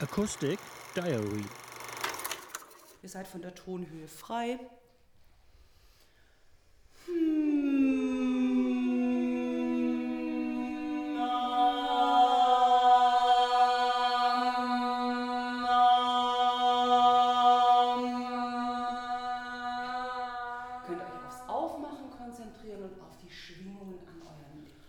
Acoustic Diary. Ihr seid von der Tonhöhe frei. könnt euch aufs Aufmachen konzentrieren und auf die Schwingungen an eurem Lippen.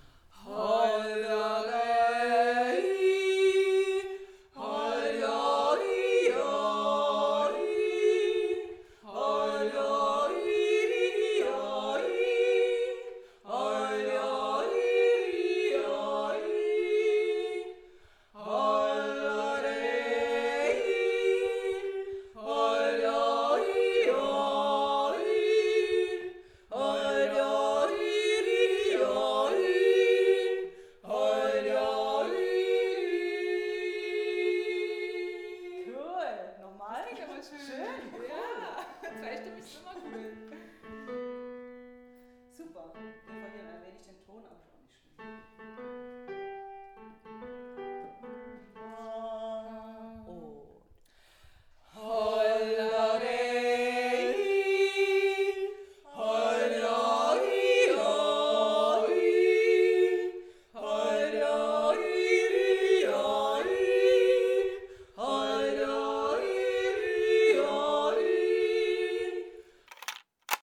schön. Schön, cool. ja. Zweistimmig ist immer cool.